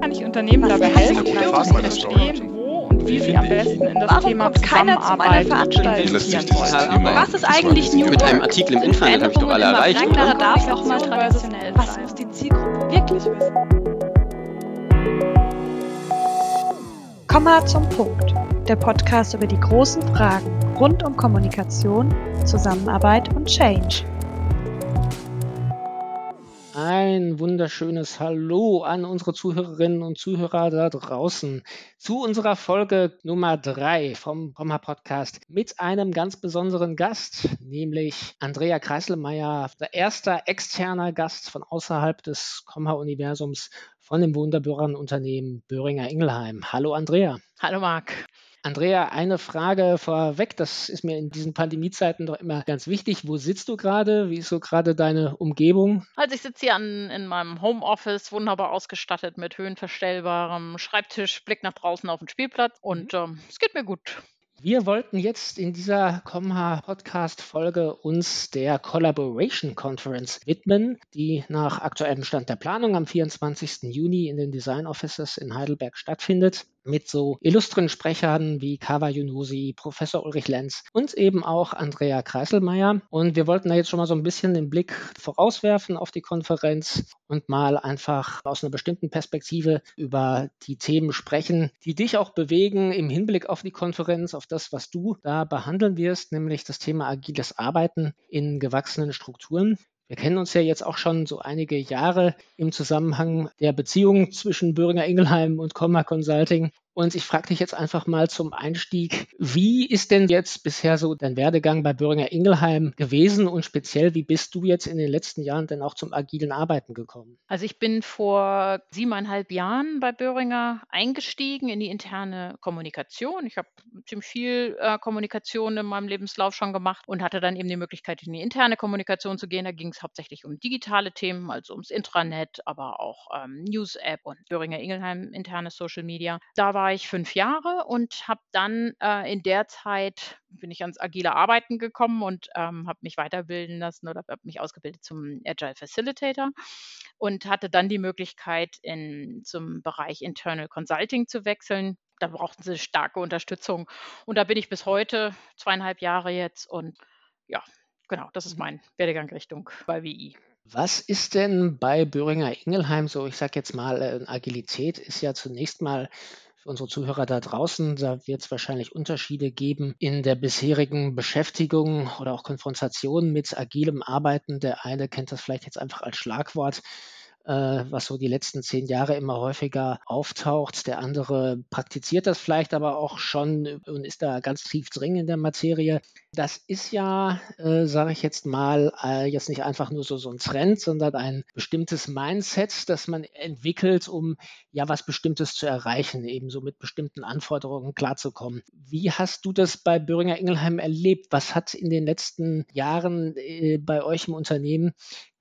Kann ich Unternehmen dabei helfen, zu verstehen, wo und wie sie am besten in das Warum Thema kommt keiner zu meiner Zusammenarbeit Veranstaltung? wollen? Was ist eigentlich New Mit einem Artikel im Internet habe ich doch alle erreicht, oder? darf auch mal traditionell was muss die Zielgruppe wirklich wissen? Komm mal zum Punkt. Der Podcast über die großen Fragen rund um Kommunikation, Zusammenarbeit und Change. Ein wunderschönes Hallo an unsere Zuhörerinnen und Zuhörer da draußen zu unserer Folge Nummer drei vom Komma Podcast mit einem ganz besonderen Gast, nämlich Andrea Kreiselmeier, der erste externer Gast von außerhalb des Komma-Universums von dem Wunderbürgerunternehmen Böhringer Ingelheim. Hallo Andrea. Hallo Marc. Andrea, eine Frage vorweg. Das ist mir in diesen Pandemiezeiten doch immer ganz wichtig. Wo sitzt du gerade? Wie ist so gerade deine Umgebung? Also ich sitze hier an, in meinem Homeoffice, wunderbar ausgestattet mit höhenverstellbarem Schreibtisch, Blick nach draußen auf den Spielplatz und ähm, es geht mir gut. Wir wollten jetzt in dieser Comma Podcast Folge uns der Collaboration Conference widmen, die nach aktuellem Stand der Planung am 24. Juni in den Design Offices in Heidelberg stattfindet mit so illustren Sprechern wie Kawa Yunusi, Professor Ulrich Lenz und eben auch Andrea Kreiselmeier. Und wir wollten da jetzt schon mal so ein bisschen den Blick vorauswerfen auf die Konferenz und mal einfach aus einer bestimmten Perspektive über die Themen sprechen, die dich auch bewegen im Hinblick auf die Konferenz, auf das, was du da behandeln wirst, nämlich das Thema agiles Arbeiten in gewachsenen Strukturen. Wir kennen uns ja jetzt auch schon so einige Jahre im Zusammenhang der Beziehung zwischen Böhringer Ingelheim und Comma Consulting. Und ich frage dich jetzt einfach mal zum Einstieg, wie ist denn jetzt bisher so dein Werdegang bei Böhringer Ingelheim gewesen und speziell, wie bist du jetzt in den letzten Jahren denn auch zum agilen Arbeiten gekommen? Also ich bin vor siebeneinhalb Jahren bei Böhringer eingestiegen in die interne Kommunikation. Ich habe ziemlich viel äh, Kommunikation in meinem Lebenslauf schon gemacht und hatte dann eben die Möglichkeit, in die interne Kommunikation zu gehen. Da ging es hauptsächlich um digitale Themen, also ums Intranet, aber auch ähm, News-App und Böhringer Ingelheim internes Social Media. Da war ich fünf Jahre und habe dann äh, in der Zeit bin ich ans agile Arbeiten gekommen und ähm, habe mich weiterbilden lassen oder habe mich ausgebildet zum Agile Facilitator und hatte dann die Möglichkeit, in, zum Bereich Internal Consulting zu wechseln. Da brauchten sie starke Unterstützung und da bin ich bis heute, zweieinhalb Jahre jetzt und ja, genau, das ist mein Werdegang Richtung bei WI. Was ist denn bei Böhringer Ingelheim so, ich sage jetzt mal, äh, Agilität ist ja zunächst mal für unsere Zuhörer da draußen, da wird es wahrscheinlich Unterschiede geben in der bisherigen Beschäftigung oder auch Konfrontation mit agilem Arbeiten. Der eine kennt das vielleicht jetzt einfach als Schlagwort, äh, was so die letzten zehn Jahre immer häufiger auftaucht. Der andere praktiziert das vielleicht aber auch schon und ist da ganz tief drin in der Materie. Das ist ja, äh, sage ich jetzt mal, äh, jetzt nicht einfach nur so, so ein Trend, sondern ein bestimmtes Mindset, das man entwickelt, um ja was Bestimmtes zu erreichen, eben so mit bestimmten Anforderungen klarzukommen. Wie hast du das bei Böhringer Ingelheim erlebt? Was hat in den letzten Jahren äh, bei euch im Unternehmen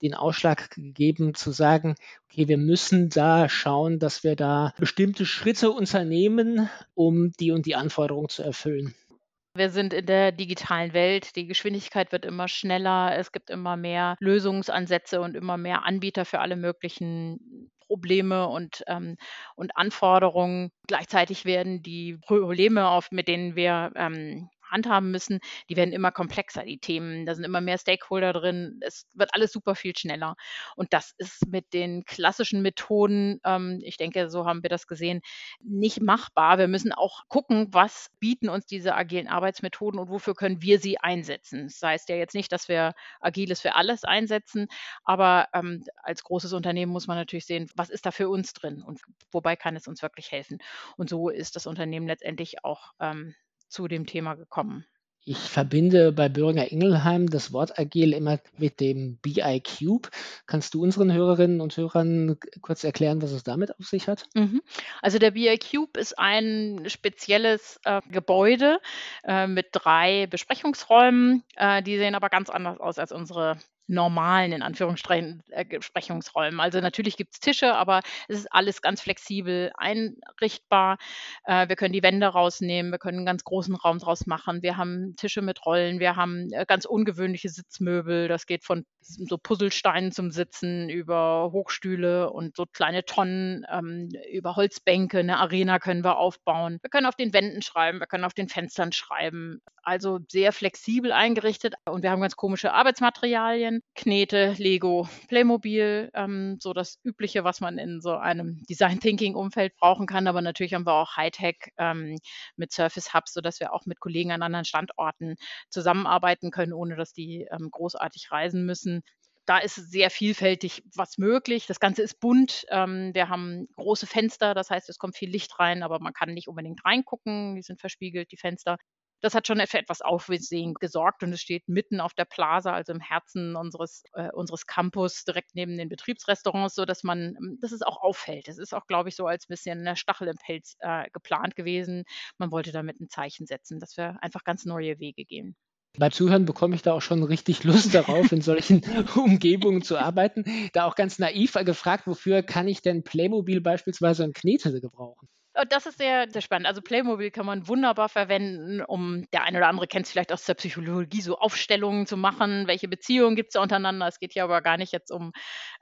den Ausschlag gegeben, zu sagen, okay, wir müssen da schauen, dass wir da bestimmte Schritte unternehmen, um die und die Anforderungen zu erfüllen? Wir sind in der digitalen Welt. Die Geschwindigkeit wird immer schneller. Es gibt immer mehr Lösungsansätze und immer mehr Anbieter für alle möglichen Probleme und, ähm, und Anforderungen. Gleichzeitig werden die Probleme, auf, mit denen wir ähm, handhaben müssen, die werden immer komplexer, die Themen. Da sind immer mehr Stakeholder drin. Es wird alles super viel schneller. Und das ist mit den klassischen Methoden, ähm, ich denke, so haben wir das gesehen, nicht machbar. Wir müssen auch gucken, was bieten uns diese agilen Arbeitsmethoden und wofür können wir sie einsetzen. Das heißt ja jetzt nicht, dass wir Agiles für alles einsetzen, aber ähm, als großes Unternehmen muss man natürlich sehen, was ist da für uns drin und wobei kann es uns wirklich helfen. Und so ist das Unternehmen letztendlich auch ähm, zu dem Thema gekommen? Ich verbinde bei Böhringer Ingelheim das Wort agil immer mit dem BI Cube. Kannst du unseren Hörerinnen und Hörern kurz erklären, was es damit auf sich hat? Mhm. Also der BI Cube ist ein spezielles äh, Gebäude äh, mit drei Besprechungsräumen. Äh, die sehen aber ganz anders aus als unsere normalen, in Anführungsstrichen, äh, Besprechungsräumen. Also natürlich gibt es Tische, aber es ist alles ganz flexibel einrichtbar. Äh, wir können die Wände rausnehmen, wir können einen ganz großen Raum draus machen. Wir haben Tische mit Rollen, wir haben äh, ganz ungewöhnliche Sitzmöbel. Das geht von so Puzzlesteinen zum Sitzen über Hochstühle und so kleine Tonnen, ähm, über Holzbänke. Eine Arena können wir aufbauen. Wir können auf den Wänden schreiben, wir können auf den Fenstern schreiben. Also sehr flexibel eingerichtet und wir haben ganz komische Arbeitsmaterialien. Knete, Lego, Playmobil, ähm, so das Übliche, was man in so einem Design Thinking Umfeld brauchen kann. Aber natürlich haben wir auch Hightech ähm, mit Surface Hubs, sodass wir auch mit Kollegen an anderen Standorten zusammenarbeiten können, ohne dass die ähm, großartig reisen müssen da ist sehr vielfältig was möglich. Das Ganze ist bunt. Ähm, wir haben große Fenster, das heißt, es kommt viel Licht rein, aber man kann nicht unbedingt reingucken. Die sind verspiegelt, die Fenster das hat schon für etwas Aufsehen gesorgt und es steht mitten auf der Plaza, also im Herzen unseres, äh, unseres Campus, direkt neben den Betriebsrestaurants, so dass man, ähm, dass es auch auffällt. Es ist auch, glaube ich, so als bisschen eine Stachel im Pelz äh, geplant gewesen. Man wollte damit ein Zeichen setzen, dass wir einfach ganz neue Wege gehen. Beim Zuhören bekomme ich da auch schon richtig Lust darauf, in solchen Umgebungen zu arbeiten. Da auch ganz naiv gefragt, wofür kann ich denn Playmobil beispielsweise und Knete gebrauchen? Das ist sehr, sehr spannend. Also Playmobil kann man wunderbar verwenden, um, der eine oder andere kennt es vielleicht aus der Psychologie, so Aufstellungen zu machen. Welche Beziehungen gibt es untereinander? Es geht hier aber gar nicht jetzt um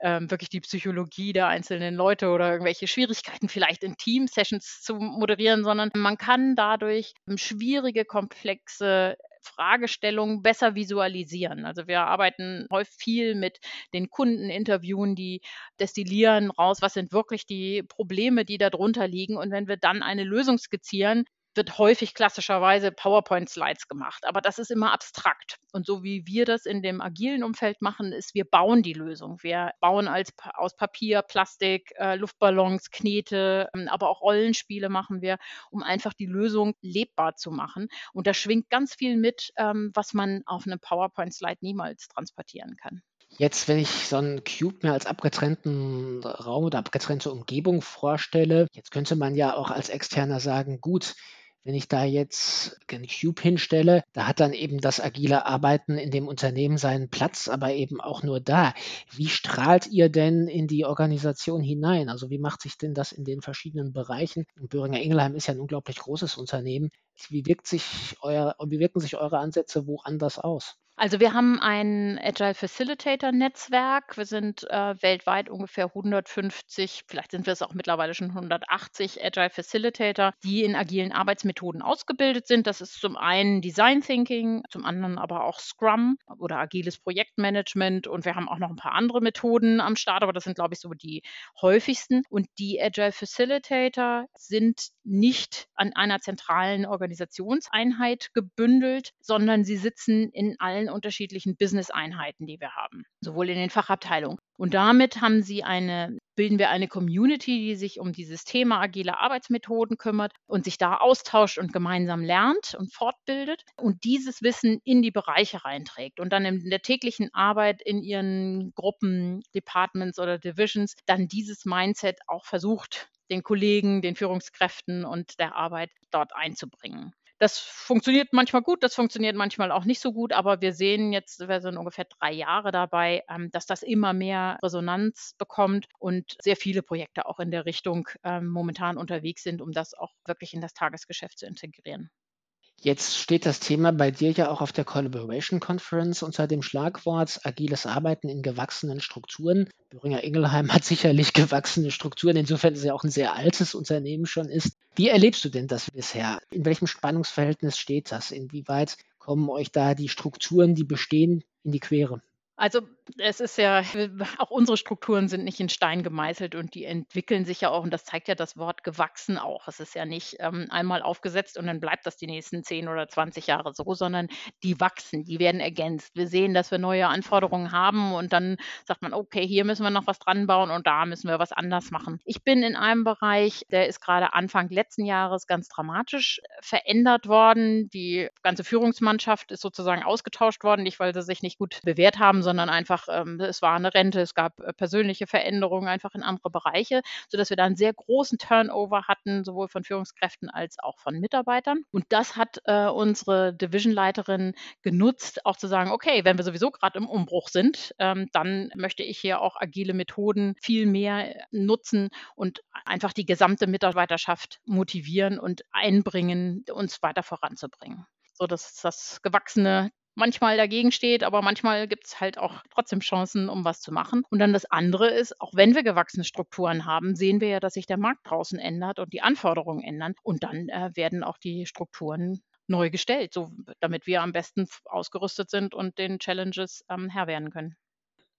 ähm, wirklich die Psychologie der einzelnen Leute oder irgendwelche Schwierigkeiten vielleicht in Team-Sessions zu moderieren, sondern man kann dadurch schwierige, komplexe Fragestellungen besser visualisieren. Also wir arbeiten häufig viel mit den Kunden, interviewen die, destillieren raus, was sind wirklich die Probleme, die darunter liegen. Und wenn wir dann eine Lösung skizzieren, wird häufig klassischerweise PowerPoint-Slides gemacht, aber das ist immer abstrakt. Und so wie wir das in dem agilen Umfeld machen, ist, wir bauen die Lösung. Wir bauen als, aus Papier, Plastik, äh, Luftballons, Knete, ähm, aber auch Rollenspiele machen wir, um einfach die Lösung lebbar zu machen. Und da schwingt ganz viel mit, ähm, was man auf einem PowerPoint-Slide niemals transportieren kann. Jetzt, wenn ich so einen Cube mir als abgetrennten Raum oder abgetrennte Umgebung vorstelle, jetzt könnte man ja auch als Externer sagen, gut, wenn ich da jetzt einen Cube hinstelle, da hat dann eben das agile Arbeiten in dem Unternehmen seinen Platz, aber eben auch nur da. Wie strahlt ihr denn in die Organisation hinein? Also wie macht sich denn das in den verschiedenen Bereichen? Und Böhringer Ingelheim ist ja ein unglaublich großes Unternehmen. Wie, wirkt sich euer, wie wirken sich eure Ansätze woanders aus? Also wir haben ein Agile Facilitator Netzwerk. Wir sind äh, weltweit ungefähr 150, vielleicht sind wir es auch mittlerweile schon 180 Agile Facilitator, die in agilen Arbeitsmethoden ausgebildet sind. Das ist zum einen Design Thinking, zum anderen aber auch Scrum oder agiles Projektmanagement und wir haben auch noch ein paar andere Methoden am Start, aber das sind glaube ich so die häufigsten und die Agile Facilitator sind nicht an einer zentralen Organisationseinheit gebündelt, sondern sie sitzen in allen unterschiedlichen Business-Einheiten, die wir haben, sowohl in den Fachabteilungen. Und damit haben sie eine, bilden wir eine Community, die sich um dieses Thema agile Arbeitsmethoden kümmert und sich da austauscht und gemeinsam lernt und fortbildet und dieses Wissen in die Bereiche reinträgt und dann in der täglichen Arbeit in ihren Gruppen, Departments oder Divisions dann dieses Mindset auch versucht, den Kollegen, den Führungskräften und der Arbeit dort einzubringen. Das funktioniert manchmal gut, das funktioniert manchmal auch nicht so gut, aber wir sehen jetzt, wir sind ungefähr drei Jahre dabei, ähm, dass das immer mehr Resonanz bekommt und sehr viele Projekte auch in der Richtung ähm, momentan unterwegs sind, um das auch wirklich in das Tagesgeschäft zu integrieren. Jetzt steht das Thema bei dir ja auch auf der Collaboration Conference unter dem Schlagwort agiles Arbeiten in gewachsenen Strukturen. Böhringer Ingelheim hat sicherlich gewachsene Strukturen, insofern es ja auch ein sehr altes Unternehmen schon ist. Wie erlebst du denn das bisher? In welchem Spannungsverhältnis steht das? Inwieweit kommen euch da die Strukturen, die bestehen, in die Quere? Also es ist ja, auch unsere Strukturen sind nicht in Stein gemeißelt und die entwickeln sich ja auch, und das zeigt ja das Wort gewachsen auch. Es ist ja nicht ähm, einmal aufgesetzt und dann bleibt das die nächsten 10 oder 20 Jahre so, sondern die wachsen, die werden ergänzt. Wir sehen, dass wir neue Anforderungen haben und dann sagt man, okay, hier müssen wir noch was dran bauen und da müssen wir was anders machen. Ich bin in einem Bereich, der ist gerade Anfang letzten Jahres ganz dramatisch verändert worden. Die ganze Führungsmannschaft ist sozusagen ausgetauscht worden, nicht weil sie sich nicht gut bewährt haben, sondern einfach einfach, ähm, es war eine Rente, es gab äh, persönliche Veränderungen einfach in andere Bereiche, sodass wir da einen sehr großen Turnover hatten, sowohl von Führungskräften als auch von Mitarbeitern. Und das hat äh, unsere Divisionleiterin genutzt, auch zu sagen, okay, wenn wir sowieso gerade im Umbruch sind, ähm, dann möchte ich hier auch agile Methoden viel mehr nutzen und einfach die gesamte Mitarbeiterschaft motivieren und einbringen, uns weiter voranzubringen. So dass das gewachsene manchmal dagegen steht, aber manchmal gibt es halt auch trotzdem Chancen, um was zu machen. Und dann das andere ist, auch wenn wir gewachsene Strukturen haben, sehen wir ja, dass sich der Markt draußen ändert und die Anforderungen ändern. Und dann äh, werden auch die Strukturen neu gestellt, so, damit wir am besten ausgerüstet sind und den Challenges ähm, Herr werden können.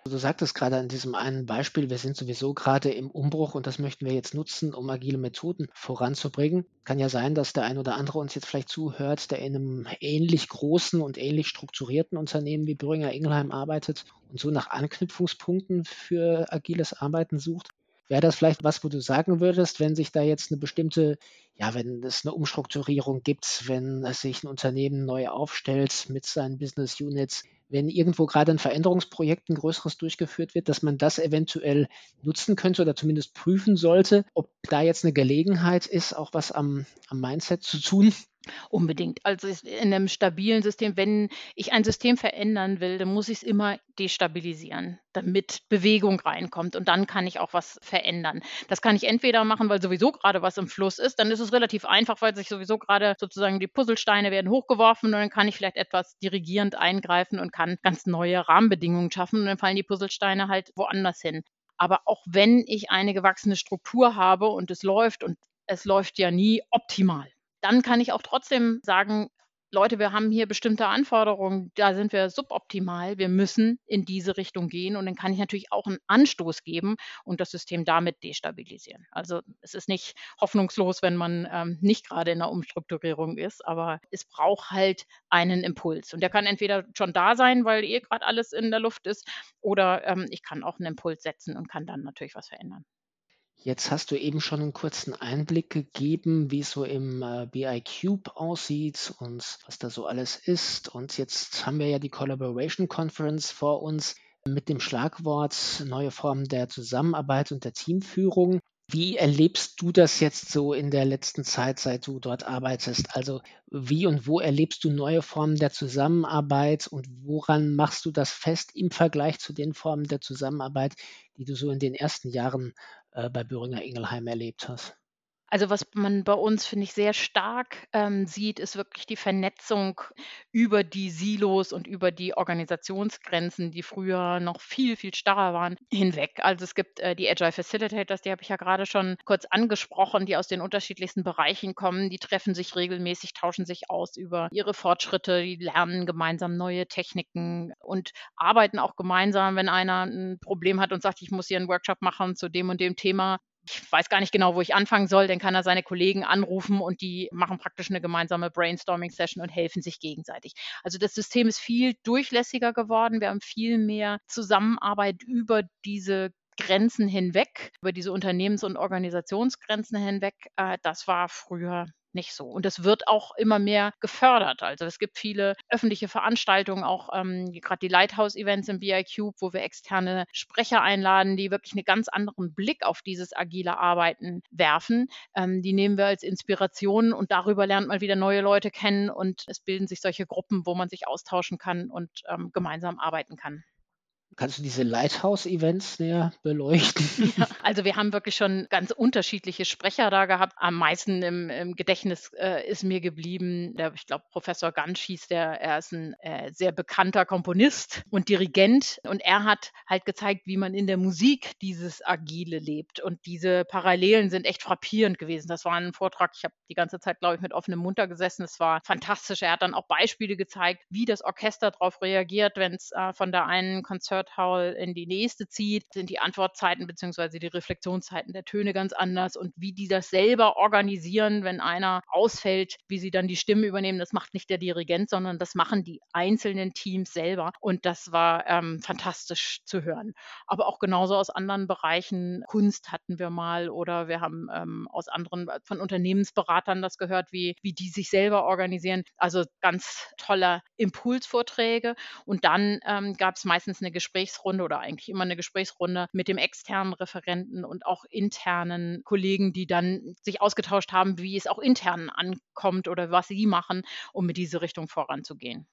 Du sagtest gerade an diesem einen Beispiel, wir sind sowieso gerade im Umbruch und das möchten wir jetzt nutzen, um agile Methoden voranzubringen. Kann ja sein, dass der ein oder andere uns jetzt vielleicht zuhört, der in einem ähnlich großen und ähnlich strukturierten Unternehmen wie Böhringer Ingelheim arbeitet und so nach Anknüpfungspunkten für agiles Arbeiten sucht. Wäre das vielleicht was, wo du sagen würdest, wenn sich da jetzt eine bestimmte, ja, wenn es eine Umstrukturierung gibt, wenn sich ein Unternehmen neu aufstellt mit seinen Business Units, wenn irgendwo gerade ein Veränderungsprojekt, ein größeres durchgeführt wird, dass man das eventuell nutzen könnte oder zumindest prüfen sollte, ob da jetzt eine Gelegenheit ist, auch was am, am Mindset zu tun? Unbedingt. Also in einem stabilen System, wenn ich ein System verändern will, dann muss ich es immer destabilisieren, damit Bewegung reinkommt und dann kann ich auch was verändern. Das kann ich entweder machen, weil sowieso gerade was im Fluss ist, dann ist es relativ einfach, weil sich sowieso gerade sozusagen die Puzzlesteine werden hochgeworfen und dann kann ich vielleicht etwas dirigierend eingreifen und kann ganz neue Rahmenbedingungen schaffen und dann fallen die Puzzlesteine halt woanders hin. Aber auch wenn ich eine gewachsene Struktur habe und es läuft und es läuft ja nie optimal dann kann ich auch trotzdem sagen, Leute, wir haben hier bestimmte Anforderungen, da sind wir suboptimal, wir müssen in diese Richtung gehen und dann kann ich natürlich auch einen Anstoß geben und das System damit destabilisieren. Also es ist nicht hoffnungslos, wenn man ähm, nicht gerade in einer Umstrukturierung ist, aber es braucht halt einen Impuls und der kann entweder schon da sein, weil eh gerade alles in der Luft ist oder ähm, ich kann auch einen Impuls setzen und kann dann natürlich was verändern. Jetzt hast du eben schon einen kurzen Einblick gegeben, wie es so im äh, BI Cube aussieht und was da so alles ist. Und jetzt haben wir ja die Collaboration Conference vor uns mit dem Schlagwort neue Formen der Zusammenarbeit und der Teamführung. Wie erlebst du das jetzt so in der letzten Zeit, seit du dort arbeitest? Also wie und wo erlebst du neue Formen der Zusammenarbeit und woran machst du das fest im Vergleich zu den Formen der Zusammenarbeit, die du so in den ersten Jahren äh, bei Böhringer Ingelheim erlebt hast? Also was man bei uns, finde ich, sehr stark ähm, sieht, ist wirklich die Vernetzung über die Silos und über die Organisationsgrenzen, die früher noch viel, viel starrer waren, hinweg. Also es gibt äh, die Agile Facilitators, die habe ich ja gerade schon kurz angesprochen, die aus den unterschiedlichsten Bereichen kommen. Die treffen sich regelmäßig, tauschen sich aus über ihre Fortschritte, die lernen gemeinsam neue Techniken und arbeiten auch gemeinsam, wenn einer ein Problem hat und sagt, ich muss hier einen Workshop machen zu dem und dem Thema, ich weiß gar nicht genau, wo ich anfangen soll, dann kann er seine Kollegen anrufen und die machen praktisch eine gemeinsame Brainstorming-Session und helfen sich gegenseitig. Also das System ist viel durchlässiger geworden. Wir haben viel mehr Zusammenarbeit über diese Grenzen hinweg, über diese Unternehmens- und Organisationsgrenzen hinweg. Äh, das war früher nicht so. Und es wird auch immer mehr gefördert. Also es gibt viele öffentliche Veranstaltungen, auch ähm, gerade die Lighthouse-Events im BIQ, wo wir externe Sprecher einladen, die wirklich einen ganz anderen Blick auf dieses agile Arbeiten werfen. Ähm, die nehmen wir als Inspiration und darüber lernt man wieder neue Leute kennen und es bilden sich solche Gruppen, wo man sich austauschen kann und ähm, gemeinsam arbeiten kann. Kannst du diese Lighthouse-Events näher beleuchten? Ja, also wir haben wirklich schon ganz unterschiedliche Sprecher da gehabt. Am meisten im, im Gedächtnis äh, ist mir geblieben, der, ich glaube, Professor Gansch hieß der, er ist ein äh, sehr bekannter Komponist und Dirigent und er hat halt gezeigt, wie man in der Musik dieses Agile lebt. Und diese Parallelen sind echt frappierend gewesen. Das war ein Vortrag, ich habe die ganze Zeit, glaube ich, mit offenem Mund gesessen. Es war fantastisch. Er hat dann auch Beispiele gezeigt, wie das Orchester darauf reagiert, wenn es äh, von der einen Konzert Hall in die nächste zieht, sind die Antwortzeiten bzw. die Reflexionszeiten der Töne ganz anders und wie die das selber organisieren, wenn einer ausfällt, wie sie dann die Stimme übernehmen, das macht nicht der Dirigent, sondern das machen die einzelnen Teams selber und das war ähm, fantastisch zu hören. Aber auch genauso aus anderen Bereichen, Kunst hatten wir mal oder wir haben ähm, aus anderen, von Unternehmensberatern das gehört, wie, wie die sich selber organisieren. Also ganz tolle Impulsvorträge und dann ähm, gab es meistens eine Gespräche Gesprächsrunde oder eigentlich immer eine Gesprächsrunde mit dem externen Referenten und auch internen Kollegen, die dann sich ausgetauscht haben, wie es auch intern ankommt oder was sie machen, um mit diese Richtung voranzugehen.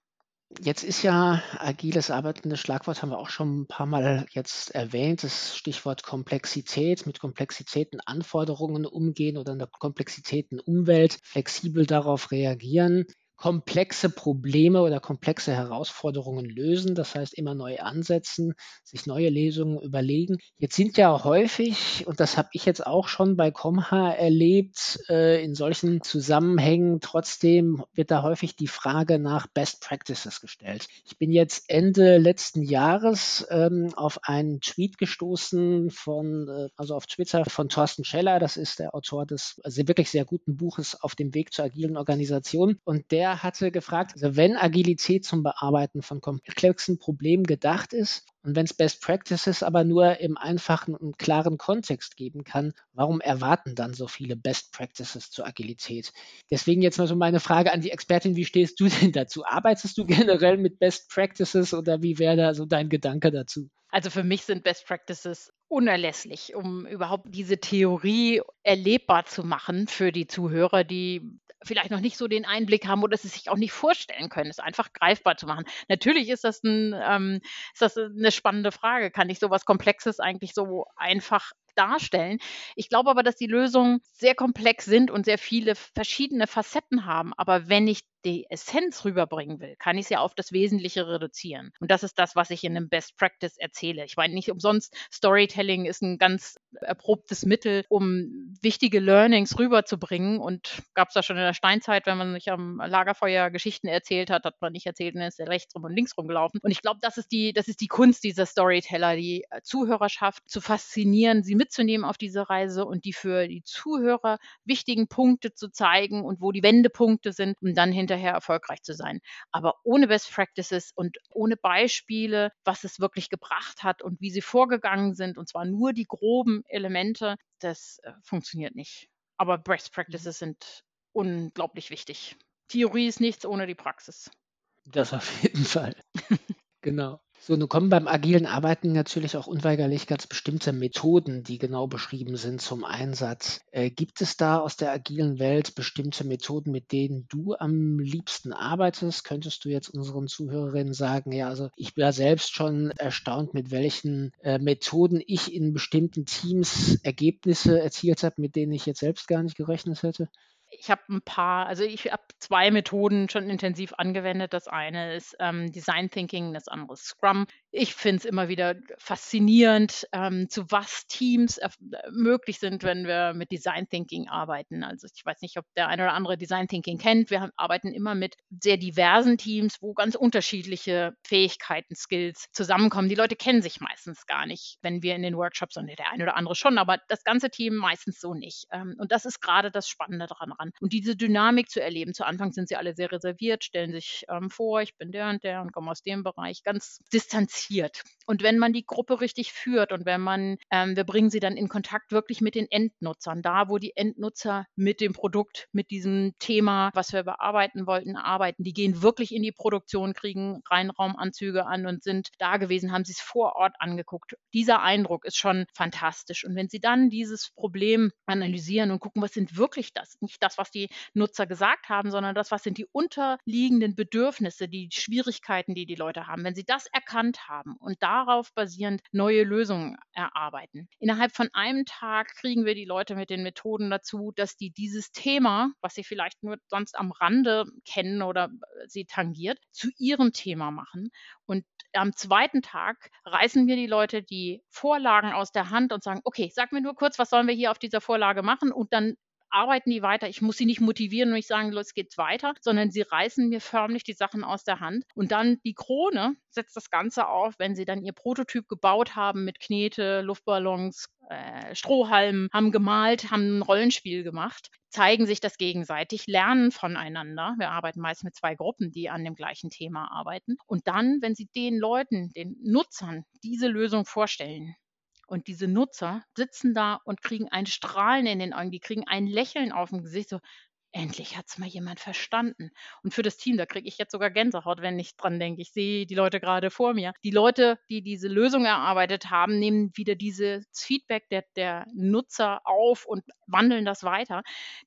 Jetzt ist ja agiles Arbeiten, das Schlagwort haben wir auch schon ein paar Mal jetzt erwähnt, das Stichwort Komplexität, mit Komplexitäten Anforderungen umgehen oder in der Komplexitäten Umwelt flexibel darauf reagieren komplexe Probleme oder komplexe Herausforderungen lösen, das heißt immer neu ansetzen, sich neue Lesungen überlegen. Jetzt sind ja häufig, und das habe ich jetzt auch schon bei Comha erlebt, äh, in solchen Zusammenhängen, trotzdem wird da häufig die Frage nach Best Practices gestellt. Ich bin jetzt Ende letzten Jahres ähm, auf einen Tweet gestoßen von, äh, also auf Twitter von Thorsten Scheller, das ist der Autor des also wirklich sehr guten Buches Auf dem Weg zur agilen Organisation und der hatte gefragt, also wenn Agilität zum Bearbeiten von komplexen Problemen gedacht ist und wenn es Best Practices aber nur im einfachen und klaren Kontext geben kann, warum erwarten dann so viele Best Practices zur Agilität? Deswegen jetzt mal so meine Frage an die Expertin, wie stehst du denn dazu? Arbeitest du generell mit Best Practices oder wie wäre da so dein Gedanke dazu? Also für mich sind Best Practices unerlässlich, um überhaupt diese Theorie erlebbar zu machen für die Zuhörer, die vielleicht noch nicht so den Einblick haben oder es sich auch nicht vorstellen können, es einfach greifbar zu machen. Natürlich ist das, ein, ähm, ist das eine spannende Frage. Kann ich sowas Komplexes eigentlich so einfach darstellen. Ich glaube aber, dass die Lösungen sehr komplex sind und sehr viele verschiedene Facetten haben. Aber wenn ich die Essenz rüberbringen will, kann ich sie ja auf das Wesentliche reduzieren. Und das ist das, was ich in einem Best Practice erzähle. Ich meine, nicht umsonst, Storytelling ist ein ganz erprobtes Mittel, um wichtige Learnings rüberzubringen. Und gab es da schon in der Steinzeit, wenn man sich am Lagerfeuer Geschichten erzählt hat, hat man nicht erzählt, dann ist er rechts rum und links rum gelaufen. Und ich glaube, das ist die, das ist die Kunst dieser Storyteller, die Zuhörerschaft zu faszinieren, sie mitzunehmen auf diese Reise und die für die Zuhörer wichtigen Punkte zu zeigen und wo die Wendepunkte sind, um dann hinterher erfolgreich zu sein. Aber ohne Best Practices und ohne Beispiele, was es wirklich gebracht hat und wie sie vorgegangen sind, und zwar nur die groben Elemente, das äh, funktioniert nicht. Aber Best Practices sind unglaublich wichtig. Theorie ist nichts ohne die Praxis. Das auf jeden Fall. genau. So, nun kommen beim agilen Arbeiten natürlich auch unweigerlich ganz bestimmte Methoden, die genau beschrieben sind, zum Einsatz. Äh, gibt es da aus der agilen Welt bestimmte Methoden, mit denen du am liebsten arbeitest? Könntest du jetzt unseren Zuhörerinnen sagen, ja, also ich bin ja selbst schon erstaunt, mit welchen äh, Methoden ich in bestimmten Teams Ergebnisse erzielt habe, mit denen ich jetzt selbst gar nicht gerechnet hätte? Ich habe ein paar, also ich habe zwei Methoden schon intensiv angewendet. Das eine ist ähm, Design Thinking, das andere ist Scrum. Ich finde es immer wieder faszinierend, ähm, zu was Teams möglich sind, wenn wir mit Design Thinking arbeiten. Also ich weiß nicht, ob der eine oder andere Design Thinking kennt. Wir arbeiten immer mit sehr diversen Teams, wo ganz unterschiedliche Fähigkeiten, Skills zusammenkommen. Die Leute kennen sich meistens gar nicht, wenn wir in den Workshops, und der eine oder andere schon, aber das ganze Team meistens so nicht. Ähm, und das ist gerade das Spannende daran an. Und diese Dynamik zu erleben, zu Anfang sind sie alle sehr reserviert, stellen sich ähm, vor, ich bin der und der und komme aus dem Bereich, ganz distanziert. Und wenn man die Gruppe richtig führt und wenn man, ähm, wir bringen sie dann in Kontakt wirklich mit den Endnutzern, da wo die Endnutzer mit dem Produkt, mit diesem Thema, was wir bearbeiten wollten, arbeiten, die gehen wirklich in die Produktion, kriegen Reinraumanzüge an und sind da gewesen, haben sie es vor Ort angeguckt. Dieser Eindruck ist schon fantastisch. Und wenn sie dann dieses Problem analysieren und gucken, was sind wirklich das, nicht das, was die Nutzer gesagt haben, sondern das, was sind die unterliegenden Bedürfnisse, die Schwierigkeiten, die die Leute haben. Wenn sie das erkannt haben und darauf basierend neue Lösungen erarbeiten. Innerhalb von einem Tag kriegen wir die Leute mit den Methoden dazu, dass die dieses Thema, was sie vielleicht nur sonst am Rande kennen oder sie tangiert, zu ihrem Thema machen. Und am zweiten Tag reißen wir die Leute die Vorlagen aus der Hand und sagen, okay, sag mir nur kurz, was sollen wir hier auf dieser Vorlage machen? Und dann arbeiten die weiter. Ich muss sie nicht motivieren und nicht sagen, los geht's weiter, sondern sie reißen mir förmlich die Sachen aus der Hand. Und dann die Krone setzt das Ganze auf, wenn sie dann ihr Prototyp gebaut haben mit Knete, Luftballons, äh, Strohhalmen, haben gemalt, haben ein Rollenspiel gemacht, zeigen sich das gegenseitig, lernen voneinander. Wir arbeiten meist mit zwei Gruppen, die an dem gleichen Thema arbeiten. Und dann, wenn sie den Leuten, den Nutzern diese Lösung vorstellen, und diese Nutzer sitzen da und kriegen ein Strahlen in den Augen, die kriegen ein Lächeln auf dem Gesicht, so, endlich hat es mal jemand verstanden. Und für das Team, da kriege ich jetzt sogar Gänsehaut, wenn ich dran denke. Ich sehe die Leute gerade vor mir. Die Leute, die diese Lösung erarbeitet haben, nehmen wieder dieses Feedback der, der Nutzer auf und wandeln das weiter.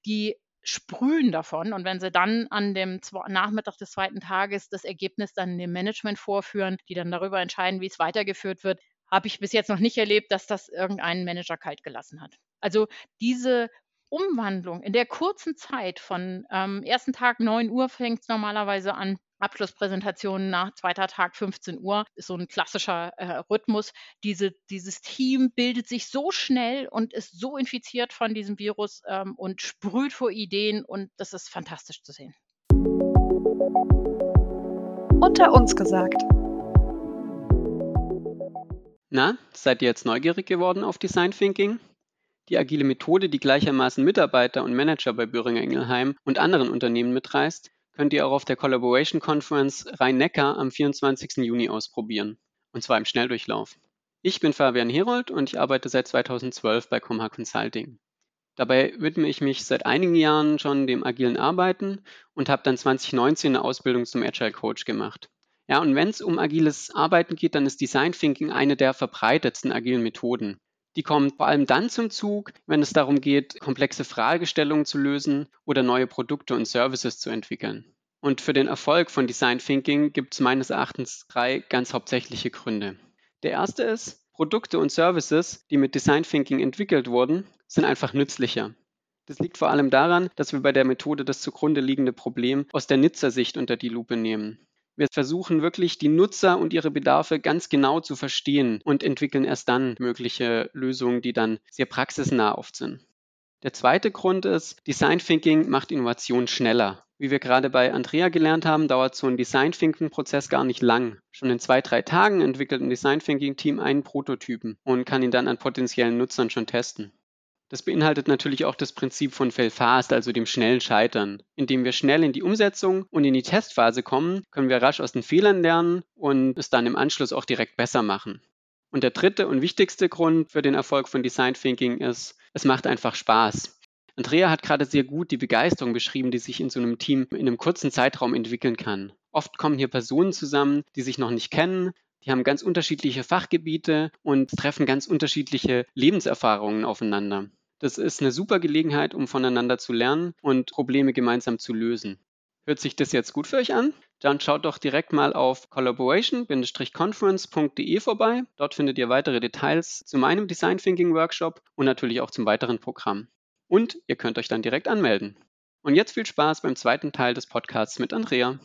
Die sprühen davon. Und wenn sie dann an dem Nachmittag des zweiten Tages das Ergebnis dann dem Management vorführen, die dann darüber entscheiden, wie es weitergeführt wird, habe ich bis jetzt noch nicht erlebt, dass das irgendeinen Manager kalt gelassen hat. Also diese Umwandlung in der kurzen Zeit von ähm, ersten Tag 9 Uhr fängt es normalerweise an, Abschlusspräsentation nach zweiter Tag 15 Uhr ist so ein klassischer äh, Rhythmus. Diese, dieses Team bildet sich so schnell und ist so infiziert von diesem Virus ähm, und sprüht vor Ideen und das ist fantastisch zu sehen. Unter uns gesagt. Na, seid ihr jetzt neugierig geworden auf Design Thinking? Die agile Methode, die gleichermaßen Mitarbeiter und Manager bei Böhringer Ingelheim und anderen Unternehmen mitreißt, könnt ihr auch auf der Collaboration Conference Rhein-Neckar am 24. Juni ausprobieren. Und zwar im Schnelldurchlauf. Ich bin Fabian Herold und ich arbeite seit 2012 bei Comha Consulting. Dabei widme ich mich seit einigen Jahren schon dem agilen Arbeiten und habe dann 2019 eine Ausbildung zum Agile Coach gemacht. Ja, und wenn es um agiles Arbeiten geht, dann ist Design Thinking eine der verbreitetsten agilen Methoden. Die kommt vor allem dann zum Zug, wenn es darum geht, komplexe Fragestellungen zu lösen oder neue Produkte und Services zu entwickeln. Und für den Erfolg von Design Thinking gibt es meines Erachtens drei ganz hauptsächliche Gründe. Der erste ist, Produkte und Services, die mit Design Thinking entwickelt wurden, sind einfach nützlicher. Das liegt vor allem daran, dass wir bei der Methode das zugrunde liegende Problem aus der Nutzersicht unter die Lupe nehmen. Wir versuchen wirklich, die Nutzer und ihre Bedarfe ganz genau zu verstehen und entwickeln erst dann mögliche Lösungen, die dann sehr praxisnah oft sind. Der zweite Grund ist, Design Thinking macht Innovation schneller. Wie wir gerade bei Andrea gelernt haben, dauert so ein Design Thinking Prozess gar nicht lang. Schon in zwei, drei Tagen entwickelt ein Design Thinking Team einen Prototypen und kann ihn dann an potenziellen Nutzern schon testen. Das beinhaltet natürlich auch das Prinzip von Fail Fast, also dem schnellen Scheitern. Indem wir schnell in die Umsetzung und in die Testphase kommen, können wir rasch aus den Fehlern lernen und es dann im Anschluss auch direkt besser machen. Und der dritte und wichtigste Grund für den Erfolg von Design Thinking ist, es macht einfach Spaß. Andrea hat gerade sehr gut die Begeisterung beschrieben, die sich in so einem Team in einem kurzen Zeitraum entwickeln kann. Oft kommen hier Personen zusammen, die sich noch nicht kennen, die haben ganz unterschiedliche Fachgebiete und treffen ganz unterschiedliche Lebenserfahrungen aufeinander. Das ist eine super Gelegenheit, um voneinander zu lernen und Probleme gemeinsam zu lösen. Hört sich das jetzt gut für euch an? Dann schaut doch direkt mal auf collaboration-conference.de vorbei. Dort findet ihr weitere Details zu meinem Design Thinking Workshop und natürlich auch zum weiteren Programm. Und ihr könnt euch dann direkt anmelden. Und jetzt viel Spaß beim zweiten Teil des Podcasts mit Andrea.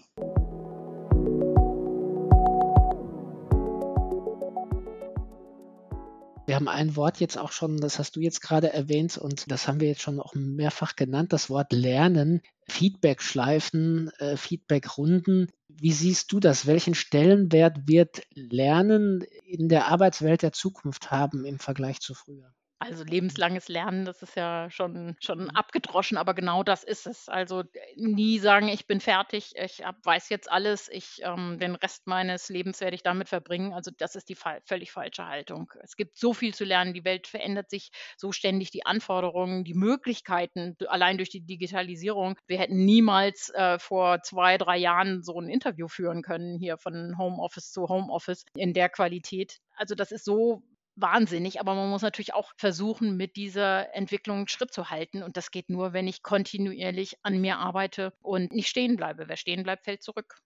Haben ein Wort jetzt auch schon, das hast du jetzt gerade erwähnt und das haben wir jetzt schon auch mehrfach genannt, das Wort Lernen, Feedback-Schleifen, äh, Feedback-Runden. Wie siehst du das? Welchen Stellenwert wird Lernen in der Arbeitswelt der Zukunft haben im Vergleich zu früher? Also lebenslanges Lernen, das ist ja schon, schon mhm. abgedroschen, aber genau das ist es. Also nie sagen, ich bin fertig, ich hab, weiß jetzt alles, ich ähm, den Rest meines Lebens werde ich damit verbringen. Also das ist die fa völlig falsche Haltung. Es gibt so viel zu lernen, die Welt verändert sich so ständig, die Anforderungen, die Möglichkeiten, allein durch die Digitalisierung. Wir hätten niemals äh, vor zwei, drei Jahren so ein Interview führen können, hier von Homeoffice zu Homeoffice in der Qualität. Also das ist so wahnsinnig, aber man muss natürlich auch versuchen, mit dieser Entwicklung Schritt zu halten. Und das geht nur, wenn ich kontinuierlich an mir arbeite und nicht stehen bleibe. Wer stehen bleibt, fällt zurück.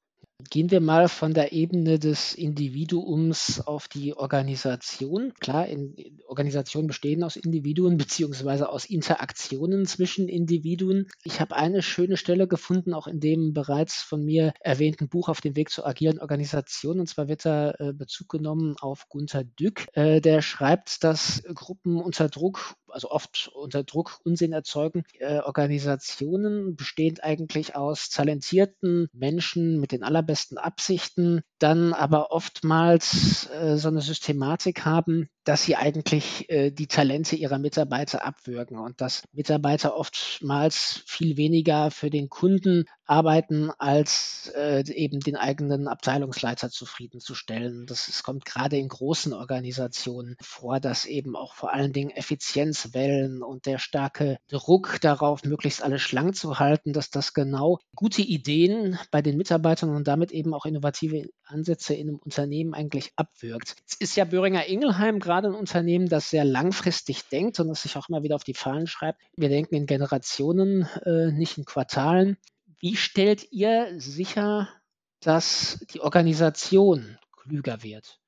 Gehen wir mal von der Ebene des Individuums auf die Organisation. Klar, Organisationen bestehen aus Individuen beziehungsweise aus Interaktionen zwischen Individuen. Ich habe eine schöne Stelle gefunden, auch in dem bereits von mir erwähnten Buch auf dem Weg zur agilen Organisation. Und zwar wird da äh, Bezug genommen auf Gunther Dück. Äh, der schreibt, dass Gruppen unter Druck also oft unter Druck Unsinn erzeugen. Äh, Organisationen bestehend eigentlich aus talentierten Menschen mit den allerbesten Absichten, dann aber oftmals äh, so eine Systematik haben, dass sie eigentlich äh, die Talente ihrer Mitarbeiter abwürgen und dass Mitarbeiter oftmals viel weniger für den Kunden arbeiten, als äh, eben den eigenen Abteilungsleiter zufriedenzustellen. Das es kommt gerade in großen Organisationen vor, dass eben auch vor allen Dingen Effizienzwellen und der starke Druck darauf, möglichst alle schlank zu halten, dass das genau gute Ideen bei den Mitarbeitern und damit eben auch innovative Ansätze in einem Unternehmen eigentlich abwirkt. Es ist ja Böhringer Ingelheim gerade ein Unternehmen, das sehr langfristig denkt und das sich auch immer wieder auf die Fahnen schreibt. Wir denken in Generationen, äh, nicht in Quartalen. Wie stellt ihr sicher, dass die Organisation klüger wird?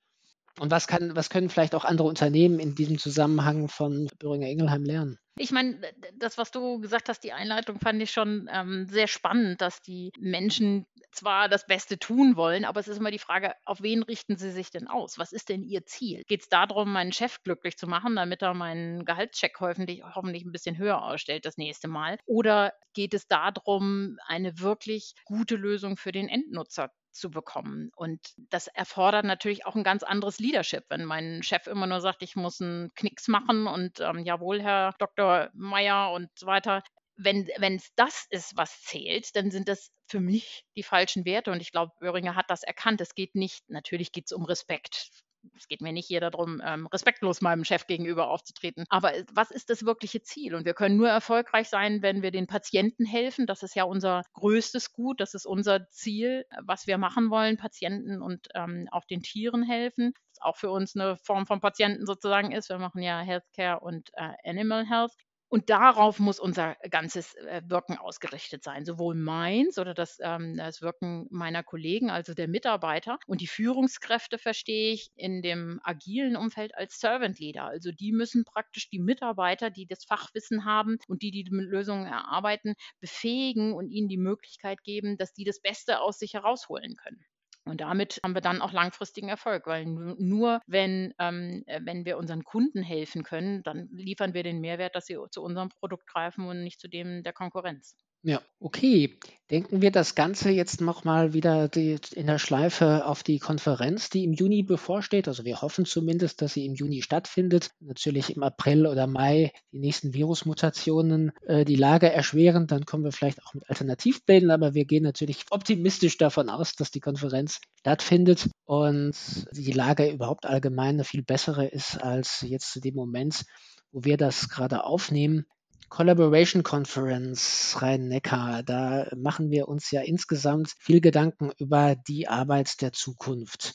Und was, kann, was können vielleicht auch andere Unternehmen in diesem Zusammenhang von Böhringer Ingelheim lernen? Ich meine, das, was du gesagt hast, die Einleitung fand ich schon ähm, sehr spannend, dass die Menschen zwar das Beste tun wollen, aber es ist immer die Frage, auf wen richten sie sich denn aus? Was ist denn ihr Ziel? Geht es darum, meinen Chef glücklich zu machen, damit er meinen Gehaltscheck hoffentlich, hoffentlich ein bisschen höher ausstellt das nächste Mal? Oder geht es darum, eine wirklich gute Lösung für den Endnutzer zu bekommen. Und das erfordert natürlich auch ein ganz anderes Leadership. Wenn mein Chef immer nur sagt, ich muss einen Knicks machen und ähm, jawohl, Herr Dr. Meyer und so weiter. Wenn es das ist, was zählt, dann sind das für mich die falschen Werte. Und ich glaube, Böhringer hat das erkannt. Es geht nicht, natürlich geht es um Respekt es geht mir nicht hier darum, ähm, respektlos meinem Chef gegenüber aufzutreten. Aber äh, was ist das wirkliche Ziel? Und wir können nur erfolgreich sein, wenn wir den Patienten helfen. Das ist ja unser größtes Gut. Das ist unser Ziel, was wir machen wollen, Patienten und ähm, auch den Tieren helfen. Auch für uns eine Form von Patienten sozusagen ist. Wir machen ja Healthcare und äh, Animal Health. Und darauf muss unser ganzes äh, Wirken ausgerichtet sein, sowohl meins oder das, ähm, das Wirken meiner Kollegen, also der Mitarbeiter. Und die Führungskräfte verstehe ich in dem agilen Umfeld als Servant Leader. Also die müssen praktisch die Mitarbeiter, die das Fachwissen haben und die die Lösungen erarbeiten, befähigen und ihnen die Möglichkeit geben, dass die das Beste aus sich herausholen können. Und damit haben wir dann auch langfristigen Erfolg, weil nur wenn, ähm, äh, wenn wir unseren Kunden helfen können, dann liefern wir den Mehrwert, dass sie zu unserem Produkt greifen und nicht zu dem der Konkurrenz. Ja, okay. Denken wir das Ganze jetzt nochmal wieder die, in der Schleife auf die Konferenz, die im Juni bevorsteht. Also wir hoffen zumindest, dass sie im Juni stattfindet. Natürlich im April oder Mai die nächsten Virusmutationen äh, die Lage erschweren. Dann kommen wir vielleicht auch mit Alternativplänen, aber wir gehen natürlich optimistisch davon aus, dass die Konferenz stattfindet und die Lage überhaupt allgemein eine viel bessere ist als jetzt zu dem Moment, wo wir das gerade aufnehmen. Collaboration Conference Rhein-Neckar, da machen wir uns ja insgesamt viel Gedanken über die Arbeit der Zukunft.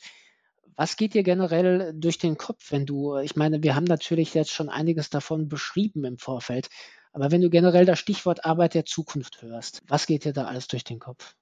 Was geht dir generell durch den Kopf, wenn du, ich meine, wir haben natürlich jetzt schon einiges davon beschrieben im Vorfeld, aber wenn du generell das Stichwort Arbeit der Zukunft hörst, was geht dir da alles durch den Kopf?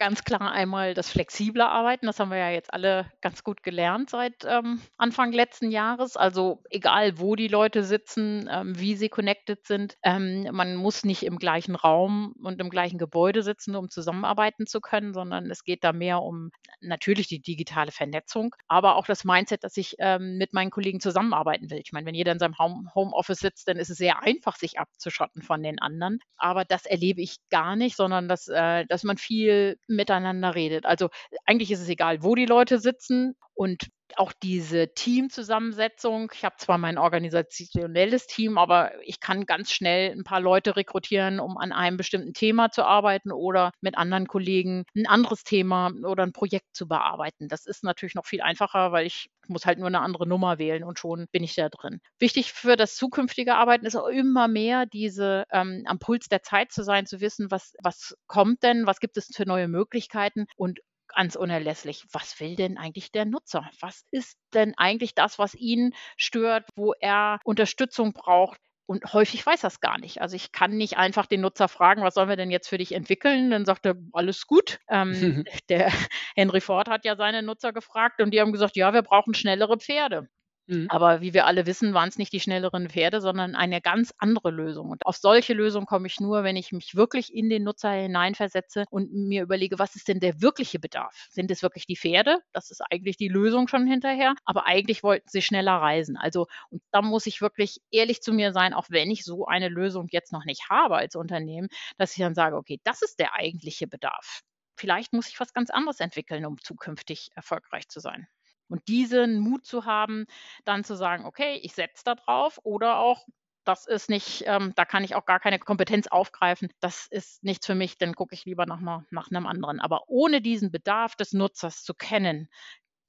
Ganz klar einmal das flexible Arbeiten. Das haben wir ja jetzt alle ganz gut gelernt seit ähm, Anfang letzten Jahres. Also egal, wo die Leute sitzen, ähm, wie sie connected sind, ähm, man muss nicht im gleichen Raum und im gleichen Gebäude sitzen, um zusammenarbeiten zu können, sondern es geht da mehr um natürlich die digitale Vernetzung, aber auch das Mindset, dass ich ähm, mit meinen Kollegen zusammenarbeiten will. Ich meine, wenn jeder in seinem Home Homeoffice sitzt, dann ist es sehr einfach, sich abzuschotten von den anderen. Aber das erlebe ich gar nicht, sondern dass, äh, dass man viel miteinander redet. Also eigentlich ist es egal, wo die Leute sitzen und auch diese Teamzusammensetzung. Ich habe zwar mein organisationelles Team, aber ich kann ganz schnell ein paar Leute rekrutieren, um an einem bestimmten Thema zu arbeiten oder mit anderen Kollegen ein anderes Thema oder ein Projekt zu bearbeiten. Das ist natürlich noch viel einfacher, weil ich muss halt nur eine andere Nummer wählen und schon bin ich da drin. Wichtig für das zukünftige Arbeiten ist auch immer mehr diese ähm, am Puls der Zeit zu sein, zu wissen, was, was kommt denn, was gibt es für neue Möglichkeiten und ganz unerlässlich. Was will denn eigentlich der Nutzer? Was ist denn eigentlich das, was ihn stört, wo er Unterstützung braucht? Und häufig weiß er es gar nicht. Also ich kann nicht einfach den Nutzer fragen, was sollen wir denn jetzt für dich entwickeln? Dann sagt er, alles gut. Ähm, der Henry Ford hat ja seine Nutzer gefragt und die haben gesagt, ja, wir brauchen schnellere Pferde. Mhm. Aber wie wir alle wissen, waren es nicht die schnelleren Pferde, sondern eine ganz andere Lösung. Und auf solche Lösungen komme ich nur, wenn ich mich wirklich in den Nutzer hineinversetze und mir überlege, was ist denn der wirkliche Bedarf? Sind es wirklich die Pferde? Das ist eigentlich die Lösung schon hinterher. Aber eigentlich wollten sie schneller reisen. Also, und da muss ich wirklich ehrlich zu mir sein, auch wenn ich so eine Lösung jetzt noch nicht habe als Unternehmen, dass ich dann sage, okay, das ist der eigentliche Bedarf. Vielleicht muss ich was ganz anderes entwickeln, um zukünftig erfolgreich zu sein. Und diesen Mut zu haben, dann zu sagen, okay, ich setze da drauf oder auch das ist nicht, ähm, da kann ich auch gar keine Kompetenz aufgreifen. Das ist nichts für mich, dann gucke ich lieber nach, nach einem anderen. Aber ohne diesen Bedarf des Nutzers zu kennen,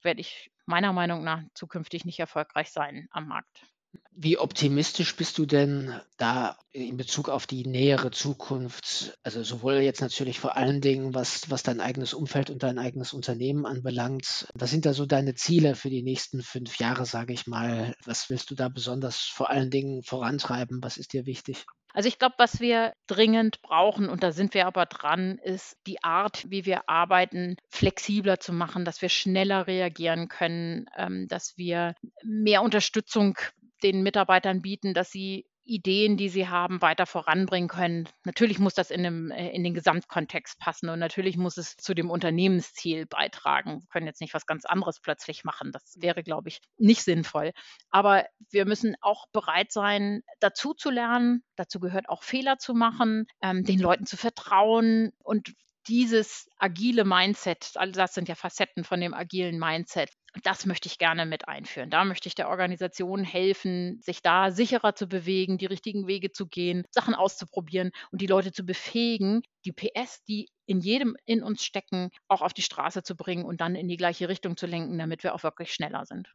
werde ich meiner Meinung nach zukünftig nicht erfolgreich sein am Markt. Wie optimistisch bist du denn da in Bezug auf die nähere Zukunft? Also sowohl jetzt natürlich vor allen Dingen, was, was dein eigenes Umfeld und dein eigenes Unternehmen anbelangt. Was sind da so deine Ziele für die nächsten fünf Jahre, sage ich mal? Was willst du da besonders vor allen Dingen vorantreiben? Was ist dir wichtig? Also ich glaube, was wir dringend brauchen, und da sind wir aber dran, ist die Art, wie wir arbeiten, flexibler zu machen, dass wir schneller reagieren können, ähm, dass wir mehr Unterstützung den Mitarbeitern bieten, dass sie Ideen, die sie haben, weiter voranbringen können. Natürlich muss das in, dem, äh, in den Gesamtkontext passen und natürlich muss es zu dem Unternehmensziel beitragen. Wir können jetzt nicht was ganz anderes plötzlich machen. Das wäre, glaube ich, nicht sinnvoll. Aber wir müssen auch bereit sein, dazu zu lernen. Dazu gehört auch Fehler zu machen, ähm, den Leuten zu vertrauen und dieses agile Mindset, all das sind ja Facetten von dem agilen Mindset, das möchte ich gerne mit einführen. Da möchte ich der Organisation helfen, sich da sicherer zu bewegen, die richtigen Wege zu gehen, Sachen auszuprobieren und die Leute zu befähigen, die PS, die in jedem in uns stecken, auch auf die Straße zu bringen und dann in die gleiche Richtung zu lenken, damit wir auch wirklich schneller sind.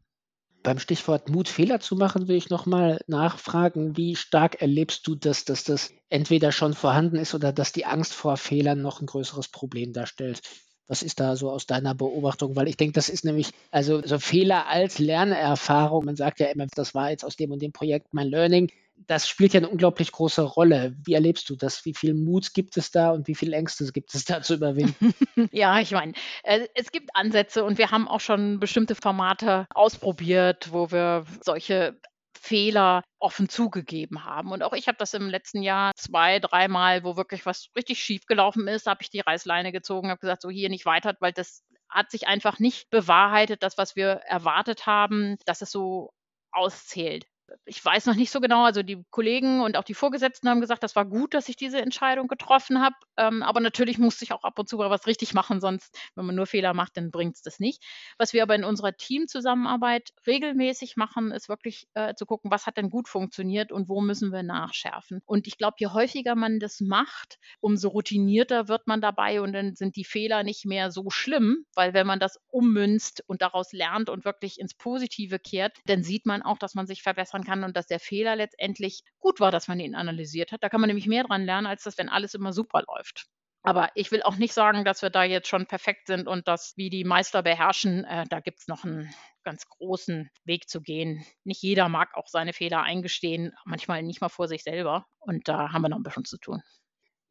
Beim Stichwort Mut, Fehler zu machen, will ich nochmal nachfragen, wie stark erlebst du das, dass das entweder schon vorhanden ist oder dass die Angst vor Fehlern noch ein größeres Problem darstellt? Was ist da so aus deiner Beobachtung? Weil ich denke, das ist nämlich, also so Fehler als Lernerfahrung. Man sagt ja immer, das war jetzt aus dem und dem Projekt mein Learning. Das spielt ja eine unglaublich große Rolle. Wie erlebst du das? Wie viel Mut gibt es da und wie viele Ängste gibt es da zu überwinden? ja, ich meine, äh, es gibt Ansätze und wir haben auch schon bestimmte Formate ausprobiert, wo wir solche Fehler offen zugegeben haben. Und auch ich habe das im letzten Jahr zwei, dreimal, wo wirklich was richtig schief gelaufen ist, habe ich die Reißleine gezogen, habe gesagt, so hier nicht weiter, weil das hat sich einfach nicht bewahrheitet, das, was wir erwartet haben, dass es so auszählt ich weiß noch nicht so genau, also die Kollegen und auch die Vorgesetzten haben gesagt, das war gut, dass ich diese Entscheidung getroffen habe. Ähm, aber natürlich musste ich auch ab und zu mal was richtig machen, sonst, wenn man nur Fehler macht, dann bringt es das nicht. Was wir aber in unserer Teamzusammenarbeit regelmäßig machen, ist wirklich äh, zu gucken, was hat denn gut funktioniert und wo müssen wir nachschärfen. Und ich glaube, je häufiger man das macht, umso routinierter wird man dabei und dann sind die Fehler nicht mehr so schlimm, weil wenn man das ummünzt und daraus lernt und wirklich ins Positive kehrt, dann sieht man auch, dass man sich verbessert verbessern kann und dass der Fehler letztendlich gut war, dass man ihn analysiert hat. Da kann man nämlich mehr dran lernen, als das, wenn alles immer super läuft. Aber ich will auch nicht sagen, dass wir da jetzt schon perfekt sind und dass wie die Meister beherrschen. Äh, da gibt es noch einen ganz großen Weg zu gehen. Nicht jeder mag auch seine Fehler eingestehen, manchmal nicht mal vor sich selber. Und da haben wir noch ein bisschen zu tun.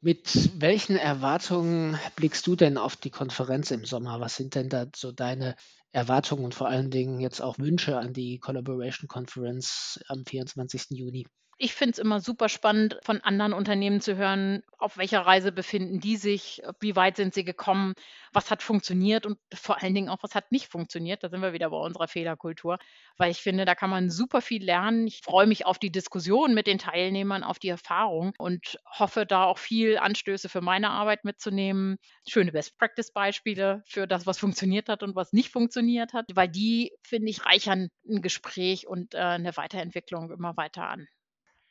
Mit welchen Erwartungen blickst du denn auf die Konferenz im Sommer? Was sind denn da so deine Erwartungen und vor allen Dingen jetzt auch Wünsche an die Collaboration Conference am 24. Juni? Ich finde es immer super spannend, von anderen Unternehmen zu hören, auf welcher Reise befinden die sich, wie weit sind sie gekommen, was hat funktioniert und vor allen Dingen auch, was hat nicht funktioniert. Da sind wir wieder bei unserer Fehlerkultur, weil ich finde, da kann man super viel lernen. Ich freue mich auf die Diskussion mit den Teilnehmern, auf die Erfahrung und hoffe da auch viel Anstöße für meine Arbeit mitzunehmen. Schöne Best-Practice-Beispiele für das, was funktioniert hat und was nicht funktioniert hat, weil die, finde ich, reichern ein Gespräch und äh, eine Weiterentwicklung immer weiter an.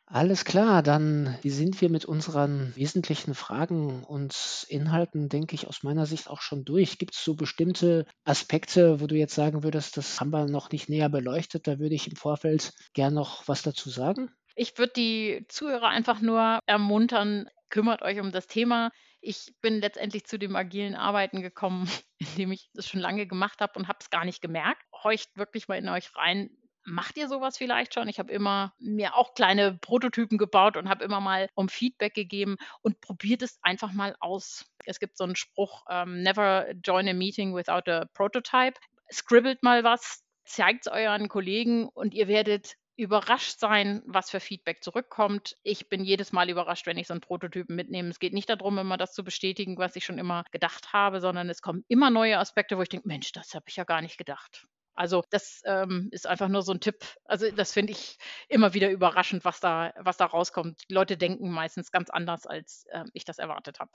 Alles klar, dann sind wir mit unseren wesentlichen Fragen und Inhalten, denke ich, aus meiner Sicht auch schon durch. Gibt es so bestimmte Aspekte, wo du jetzt sagen würdest, das haben wir noch nicht näher beleuchtet? Da würde ich im Vorfeld gern noch was dazu sagen. Ich würde die Zuhörer einfach nur ermuntern, kümmert euch um das Thema. Ich bin letztendlich zu dem agilen Arbeiten gekommen, indem ich das schon lange gemacht habe und habe es gar nicht gemerkt. Horcht wirklich mal in euch rein, Macht ihr sowas vielleicht schon? Ich habe immer mir auch kleine Prototypen gebaut und habe immer mal um Feedback gegeben und probiert es einfach mal aus. Es gibt so einen Spruch, um, ähm, never join a meeting without a prototype. Scribbelt mal was, zeigt es euren Kollegen und ihr werdet überrascht sein, was für Feedback zurückkommt. Ich bin jedes Mal überrascht, wenn ich so einen Prototypen mitnehme. Es geht nicht darum, immer das zu bestätigen, was ich schon immer gedacht habe, sondern es kommen immer neue Aspekte, wo ich denke, Mensch, das habe ich ja gar nicht gedacht. Also das ähm, ist einfach nur so ein Tipp. Also das finde ich immer wieder überraschend, was da, was da rauskommt. Die Leute denken meistens ganz anders, als äh, ich das erwartet habe.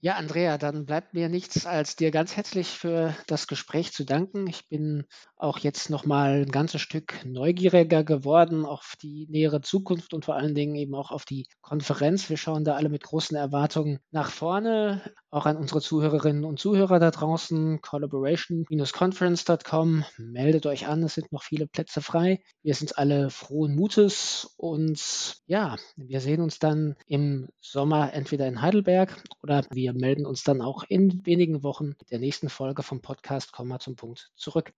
Ja, Andrea, dann bleibt mir nichts, als dir ganz herzlich für das Gespräch zu danken. Ich bin auch jetzt nochmal ein ganzes Stück neugieriger geworden auf die nähere Zukunft und vor allen Dingen eben auch auf die Konferenz. Wir schauen da alle mit großen Erwartungen nach vorne. Auch an unsere Zuhörerinnen und Zuhörer da draußen. Collaboration-conference.com. Meldet euch an, es sind noch viele Plätze frei. Wir sind alle frohen Mutes und ja, wir sehen uns dann im Sommer entweder in Heidelberg oder wir melden uns dann auch in wenigen Wochen mit der nächsten Folge vom Podcast Komma zum Punkt zurück.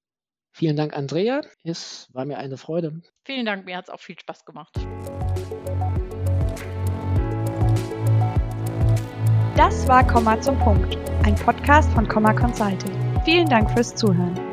Vielen Dank, Andrea. Es war mir eine Freude. Vielen Dank, mir hat es auch viel Spaß gemacht. Das war Komma zum Punkt, ein Podcast von Komma Consulting. Vielen Dank fürs Zuhören.